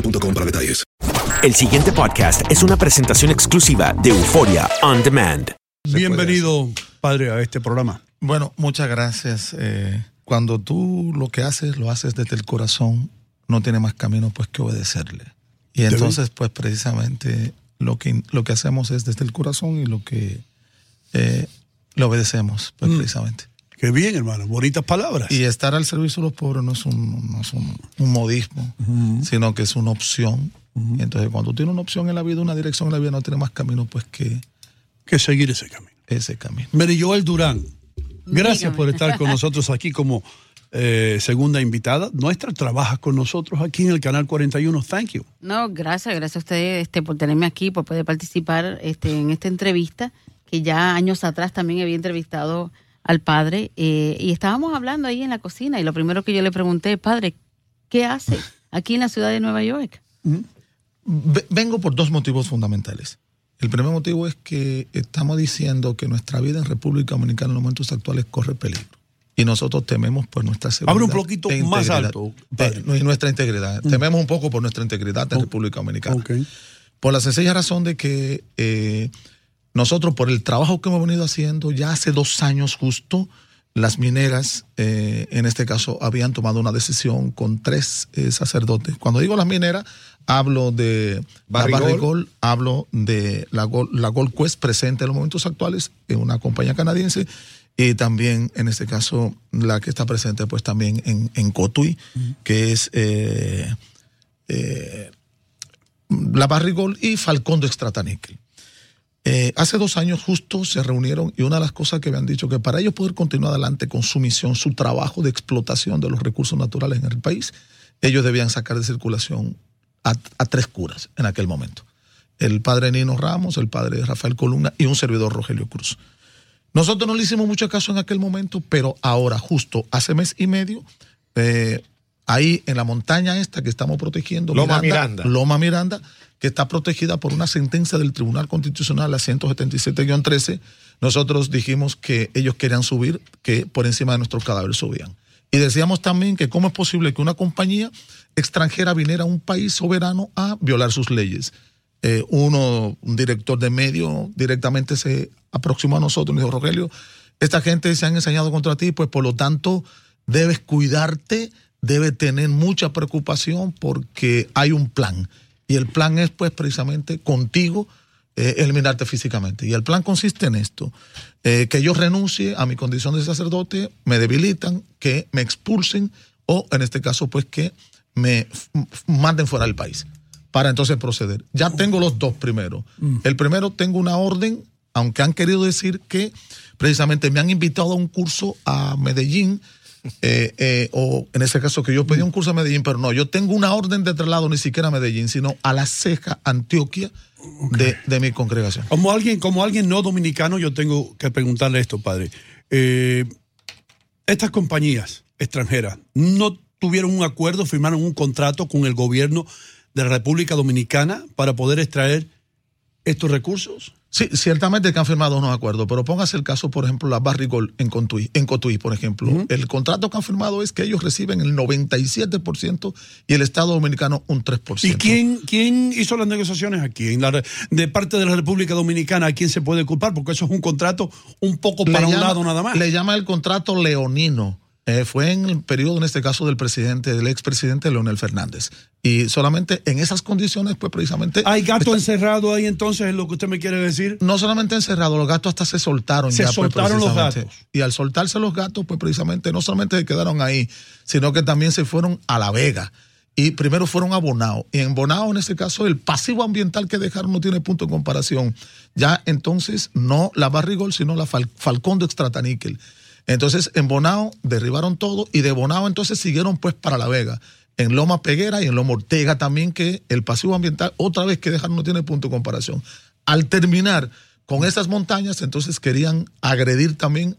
boostmobile.com para detalles. El siguiente podcast es una presentación exclusiva de Euforia On Demand. Bienvenido, padre, a este programa. Bueno, muchas gracias. Eh, cuando tú lo que haces, lo haces desde el corazón, no tiene más camino pues que obedecerle. Y entonces, pues precisamente lo que, lo que hacemos es desde el corazón y lo que eh, le obedecemos, pues precisamente. Qué bien, hermano. Bonitas palabras. Y estar al servicio de los pobres no es un, no es un, un modismo, sino que es una opción. Entonces, cuando tú tienes una opción en la vida, una dirección en la vida, no tiene más camino pues que, que seguir ese camino. Ese camino. Mary Joel Durán, gracias Dígame. por estar con nosotros aquí como eh, segunda invitada. Nuestra trabajas con nosotros aquí en el canal 41. Thank you. No, gracias, gracias a ustedes este, por tenerme aquí, por poder participar este, en esta entrevista, que ya años atrás también había entrevistado al padre, eh, y estábamos hablando ahí en la cocina, y lo primero que yo le pregunté, padre, ¿qué hace aquí en la ciudad de Nueva York? Ve- Vengo por dos motivos fundamentales. El primer motivo es que estamos diciendo que nuestra vida en República Dominicana en los momentos actuales corre peligro. Y nosotros tememos por nuestra seguridad. Abre un poquito e más integridad. alto, y nuestra integridad. Tememos un poco por nuestra integridad en República Dominicana. Por la sencilla razón de que eh, nosotros, por el trabajo que hemos venido haciendo, ya hace dos años justo, las mineras, eh, en este caso, habían tomado una decisión con tres eh, sacerdotes. Cuando digo las mineras, hablo de Barrigol. la Barrigol, hablo de la, Gol- la Gold Quest presente en los momentos actuales, en una compañía canadiense, y también, en este caso, la que está presente pues también en, en Cotuí, que es eh, la Barrigol y Falcón de Extrataníquel. Eh, hace dos años justo se reunieron y una de las cosas que me han dicho que para ellos poder continuar adelante con su misión, su trabajo de explotación de los recursos naturales en el país, ellos debían sacar de circulación a, tres curas en aquel momento. El padre Nino Ramos, el padre Rafael Columna y un servidor Rogelio Cruz. Nosotros no le hicimos mucho caso en aquel momento, pero ahora, justo hace mes y medio, eh, ahí en la montaña esta que estamos protegiendo, Loma Miranda. Loma Miranda, que está protegida por una sentencia del Tribunal Constitucional, la 177-13, nosotros dijimos que ellos querían subir, que por encima de nuestros cadáveres subían. Y decíamos también que cómo es posible que una compañía extranjera viniera a un país soberano a violar sus leyes. Eh, uno, un director de medio, directamente se aproximó a nosotros y dijo, Rogelio, esta gente se han enseñado contra ti, pues por lo tanto debes cuidarte, debes tener mucha preocupación porque hay un plan. Y el plan es pues precisamente contigo eh, eliminarte físicamente. Y el plan consiste en esto, eh, que yo renuncie a mi condición de sacerdote, me debilitan, que me expulsen o en este caso pues que me manden fuera del país para entonces proceder. Ya tengo los dos primero. El primero tengo una orden, aunque han querido decir que precisamente me han invitado a un curso a Medellín eh, eh, o en ese caso que yo pedí un curso a Medellín, pero no, yo tengo una orden de traslado ni siquiera a Medellín, sino a la ceja Antioquia de, de mi congregación. Como alguien, como alguien no dominicano, yo tengo que preguntarle esto, padre. Eh, estas compañías extranjeras no tuvieron un acuerdo, firmaron un contrato con el gobierno de la República Dominicana para poder extraer estos recursos. Sí, ciertamente que han firmado unos acuerdos, pero póngase el caso, por ejemplo, la Barrigol en Cotuí, en Cotuí por ejemplo. El contrato que han firmado es que ellos reciben el 97% y el Estado Dominicano un 3%. ¿Y quién, quién hizo las negociaciones aquí? En la re- de parte de la República Dominicana, ¿a quién se puede culpar? Porque eso es un contrato un poco Le para un llama- lado nada más. Le llama el contrato leonino. Eh, fue en el periodo, en este caso, del presidente, del expresidente Leonel Fernández. Y solamente en esas condiciones, pues precisamente. ¿Hay gato encerrado ahí entonces, es lo que usted me quiere decir? No solamente encerrado, los gatos hasta se soltaron Se ya. pues, soltaron los gatos. Y al soltarse los gatos, pues precisamente no solamente se quedaron ahí, sino que también se fueron a La Vega. Y primero fueron a Bonao. Y en Bonao, en este caso, el pasivo ambiental que dejaron no tiene punto de comparación. Ya entonces, no la Barrigol, sino la Fal- Falcón de Extrataníquel. Entonces, en Bonao derribaron todo y de Bonao entonces siguieron pues para La Vega. En Loma Peguera y en Loma Ortega también, que el pasivo ambiental, otra vez que dejaron no tiene punto de comparación. Al terminar con esas montañas, entonces querían agredir también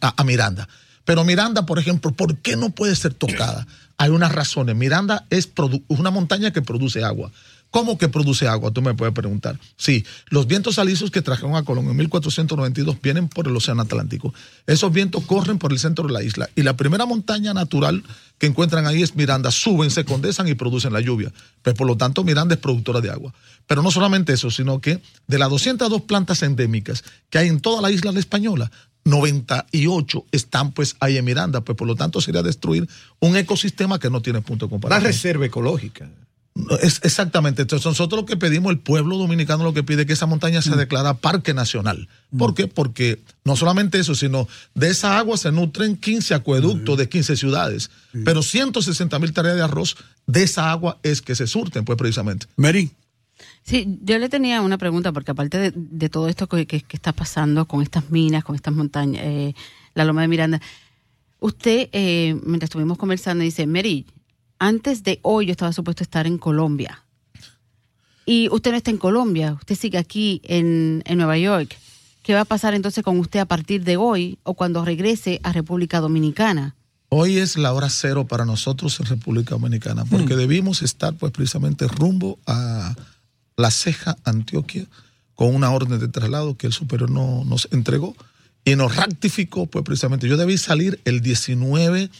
a, a Miranda. Pero Miranda, por ejemplo, ¿por qué no puede ser tocada? Hay unas razones. Miranda es una montaña que produce agua. ¿Cómo que produce agua? Tú me puedes preguntar. Sí, los vientos alisios que trajeron a Colón en 1492 vienen por el Océano Atlántico. Esos vientos corren por el centro de la isla. Y la primera montaña natural que encuentran ahí es Miranda. Suben, se condensan y producen la lluvia. Pues por lo tanto, Miranda es productora de agua. Pero no solamente eso, sino que de las 202 plantas endémicas que hay en toda la isla de Española, 98 están pues ahí en Miranda. Pues por lo tanto sería destruir un ecosistema que no tiene punto de comparación. reserva ecológica. Es- exactamente. Entonces, nosotros lo que pedimos, el pueblo dominicano lo que pide es que esa montaña Mm. se declara parque nacional. ¿Por qué? Porque no solamente eso, sino de esa agua se nutren 15 acueductos de 15 ciudades. Pero 160 mil tareas de arroz de esa agua es que se surten, pues precisamente. Mary. Sí, yo le tenía una pregunta, porque aparte de, de todo esto que, que- que está pasando con estas minas, con estas montañas, eh, la Loma de Miranda, usted, eh, mientras estuvimos conversando, dice, Mary, antes de hoy yo estaba supuesto estar en Colombia. Y usted no está en Colombia, usted sigue aquí en, en Nueva York. ¿Qué va a pasar entonces con usted a partir de hoy o cuando regrese a República Dominicana? Hoy es la hora cero para nosotros en República Dominicana, porque debimos estar pues precisamente rumbo a la ceja Antioquia con una orden de traslado que el superior no, nos entregó y nos rectificó pues precisamente. Yo debí salir el 19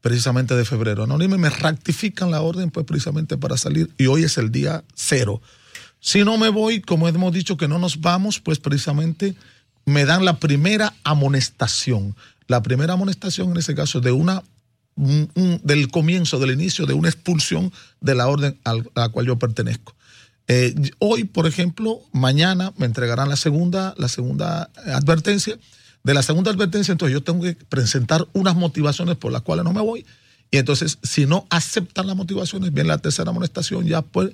precisamente de febrero. Anónimo me rectifican la orden pues precisamente para salir y hoy es el día cero. Si no me voy, como hemos dicho que no nos vamos, pues precisamente me dan la primera amonestación. La primera amonestación en ese caso de una un- un- del comienzo, del inicio de una expulsión de la orden a la cual yo pertenezco. Eh, hoy, por ejemplo, mañana me entregarán la segunda, la segunda advertencia. De la segunda advertencia, entonces yo tengo que presentar unas motivaciones por las cuales no me voy. Y entonces, si no aceptan las motivaciones, viene la tercera amonestación ya pues,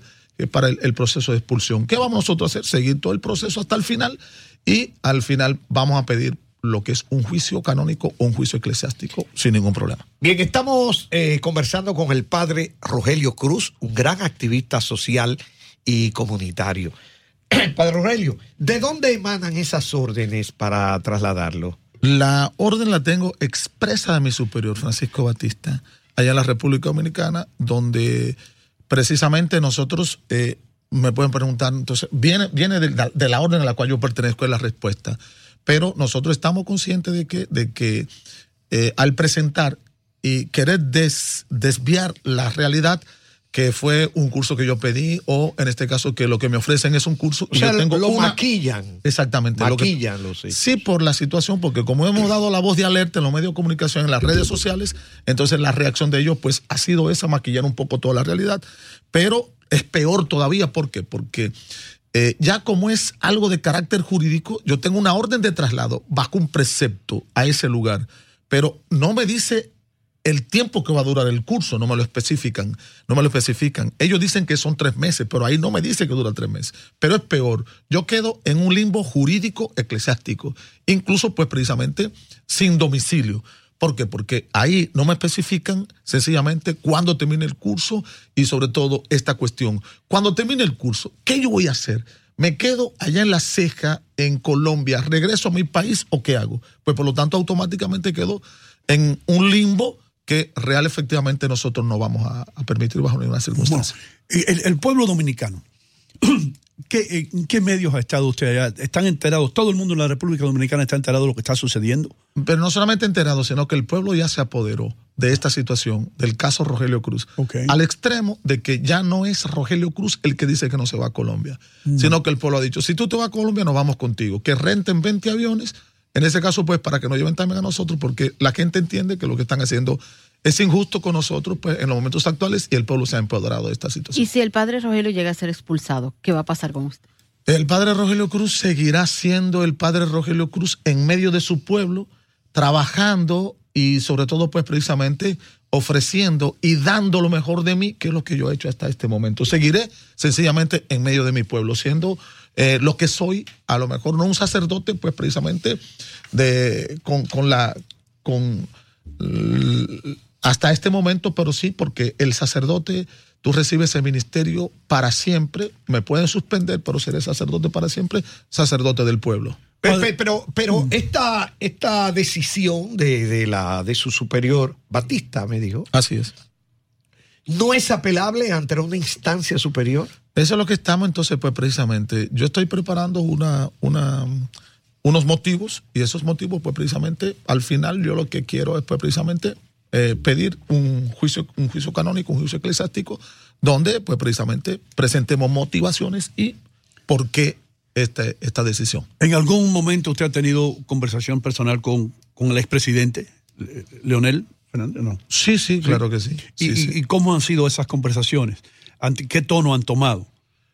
para el, el proceso de expulsión. ¿Qué vamos nosotros a hacer? Seguir todo el proceso hasta el final y al final vamos a pedir lo que es un juicio canónico o un juicio eclesiástico sin ningún problema. Bien, estamos eh, conversando con el padre Rogelio Cruz, un gran activista social y comunitario. padre Rogelio, ¿de dónde emanan esas órdenes para trasladarlo? La orden la tengo expresa de mi superior, Francisco Batista, allá en la República Dominicana, donde precisamente nosotros, eh, me pueden preguntar, entonces, viene, viene de, la, de la orden a la cual yo pertenezco, es la respuesta. Pero nosotros estamos conscientes de que, de que eh, al presentar y querer des- desviar la realidad, que fue un curso que yo pedí, o en este caso que lo que me ofrecen es un curso O y sea, yo tengo lo una- maquillan. Exactamente. lo que- Maquillan los hechos. Sí, por la situación, porque como hemos dado la voz de alerta en los medios de comunicación, en las redes sociales, entonces la reacción de ellos pues ha sido esa, maquillar un poco toda la realidad. Pero es peor todavía, ¿por qué? Porque eh, ya como es algo de carácter jurídico, yo tengo una orden de traslado bajo un precepto a ese lugar, pero no me dice el tiempo que va a durar el curso, no me lo especifican, no me lo especifican. Ellos dicen que son tres meses, pero ahí no me dice que dura tres meses. Pero es peor, yo quedo en un limbo jurídico eclesiástico, incluso pues precisamente sin domicilio. ¿Por qué? Porque ahí no me especifican sencillamente cuándo termine el curso y sobre todo esta cuestión. Cuando termine el curso, ¿qué yo voy a hacer? ¿Me quedo allá en la ceja, en Colombia, regreso a mi país o qué hago? Pues por lo tanto automáticamente quedo en un limbo que real efectivamente nosotros no vamos a, a permitir bajo ninguna circunstancia. El, el pueblo dominicano, ¿qué, ¿en qué medios ha estado usted allá? ¿Están enterados? ¿Todo el mundo en la República Dominicana está enterado de lo que está sucediendo? Pero no solamente enterado, sino que el pueblo ya se apoderó de esta situación, del caso Rogelio Cruz, al extremo de que ya no es Rogelio Cruz el que dice que no se va a Colombia, Mm. sino que el pueblo ha dicho, si tú te vas a Colombia, nos vamos contigo, que renten 20 aviones, en ese caso, pues, para que nos lleven también a nosotros, porque la gente entiende que lo que están haciendo es injusto con nosotros, pues, en los momentos actuales, y el pueblo se ha empoderado de esta situación. Y si el padre Rogelio llega a ser expulsado, ¿qué va a pasar con usted? El padre Rogelio Cruz seguirá siendo el padre Rogelio Cruz en medio de su pueblo, trabajando y sobre todo pues precisamente ofreciendo y dando lo mejor de mí, que es lo que yo he hecho hasta este momento. Seguiré sencillamente en medio de mi pueblo, siendo eh, lo que soy, a lo mejor no un sacerdote, pues precisamente de, con, con la... Con, hasta este momento, pero sí, porque el sacerdote, tú recibes el ministerio para siempre, me pueden suspender, pero seré sacerdote para siempre, sacerdote del pueblo. Pe- pe- Pero, pero esta, esta decisión de, de la, de su superior, Batista, me dijo. Así es. ¿No es apelable ante una instancia superior? Eso es lo que estamos entonces, pues precisamente, yo estoy preparando una, una, unos motivos y esos motivos, pues precisamente, al final yo lo que quiero es pues precisamente eh, pedir un juicio, un juicio canónico, un juicio eclesiástico, donde pues precisamente presentemos motivaciones y por qué este, esta decisión. ¿En algún momento usted ha tenido conversación personal con, con el expresidente, Le- Leonel Fernández? No. Sí, sí, claro que sí. ¿Y, Sí, y- sí. y cómo han sido esas conversaciones? ¿Ante- ¿Qué tono han tomado?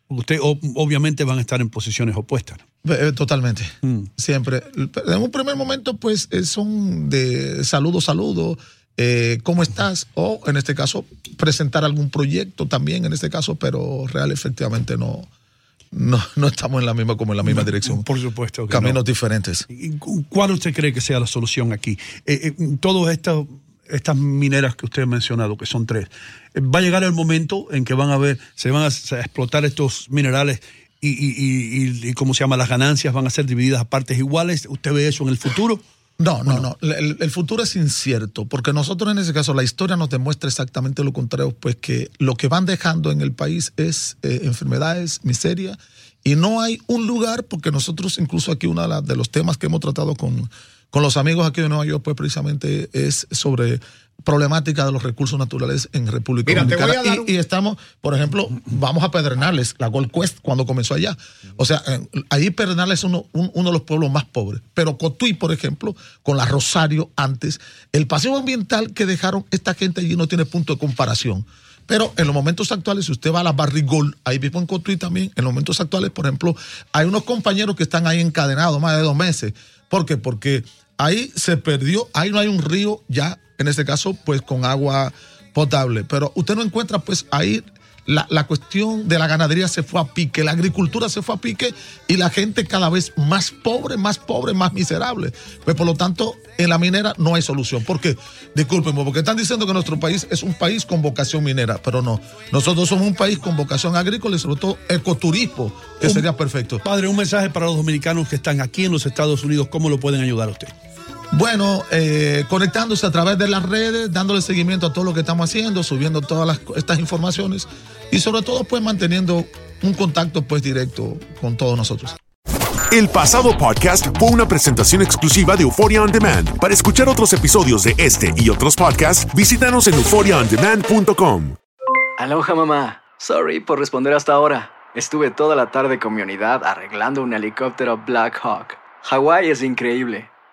Usted obviamente van a estar en posiciones opuestas. ¿no? Eh, Totalmente. Mm. Siempre. En un primer momento, pues, eh, son de saludo, saludo, eh, ¿cómo estás? O, en este caso, presentar algún proyecto también, en este caso, pero real, efectivamente, no, no, no estamos en la misma, como en la misma dirección. Por supuesto. que Caminos no. diferentes. ¿Y cu- ¿Cuál usted cree que sea la solución aquí? Eh, eh, todas estas, estas mineras que usted ha mencionado, que son tres, eh, va a llegar el momento en que van a ver, se van a, explotar estos minerales y, y, y- y- y, ¿cómo se llama? Las ganancias van a ser divididas a partes iguales. ¿Usted ve eso en el futuro? No, no, no. El, el futuro es incierto, porque nosotros en ese caso la historia nos demuestra exactamente lo contrario, pues que lo que van dejando en el país es eh, enfermedades, miseria, y no hay un lugar, porque nosotros incluso aquí uno de, los temas que hemos tratado con, con los amigos aquí de Nueva York, pues precisamente es sobre problemática de los recursos naturales en República Mira, te voy Dominicana. a dar Y- un- y, estamos, por ejemplo, vamos a Pedernales, la Gold Quest, cuando comenzó allá. O sea, eh, ahí Pedernales es uno, un- uno de los pueblos más pobres. Pero Cotuí, por ejemplo, con la Rosario antes, el paseo ambiental que dejaron esta gente allí no tiene punto de comparación. Pero en los momentos actuales, si usted va a la Barrigol, ahí mismo en Cotuí también, en los momentos actuales, por ejemplo, hay unos compañeros que están ahí encadenados más de dos meses. ¿Por qué? Porque ahí se perdió, ahí no hay un río ya, en este caso, pues con agua potable. Pero usted no encuentra, pues ahí la, la cuestión de la ganadería se fue a pique, la agricultura se fue a pique y la gente cada vez más pobre, más pobre, más miserable. Pues por lo tanto, en la minera no hay solución. ¿Por qué? Discúlpenme, porque están diciendo que nuestro país es un país con vocación minera, pero no. Nosotros somos un país con vocación agrícola y sobre todo ecoturismo, que Un- sería perfecto. Padre, un mensaje para los dominicanos que están aquí en los Estados Unidos, ¿cómo lo pueden ayudar a usted? Bueno, eh, conectándose a través de las redes, dándole seguimiento a todo lo que estamos haciendo, subiendo todas las- estas informaciones y sobre todo pues manteniendo un contacto pues directo con todos nosotros. El pasado podcast fue una presentación exclusiva de Euphoria On Demand. Para escuchar otros episodios de este y otros podcasts, visítanos en euphoriaondemand.com. Aloha mamá. Sorry por responder hasta ahora. Estuve toda la tarde con mi unidad arreglando un helicóptero Black Hawk. Hawái es increíble.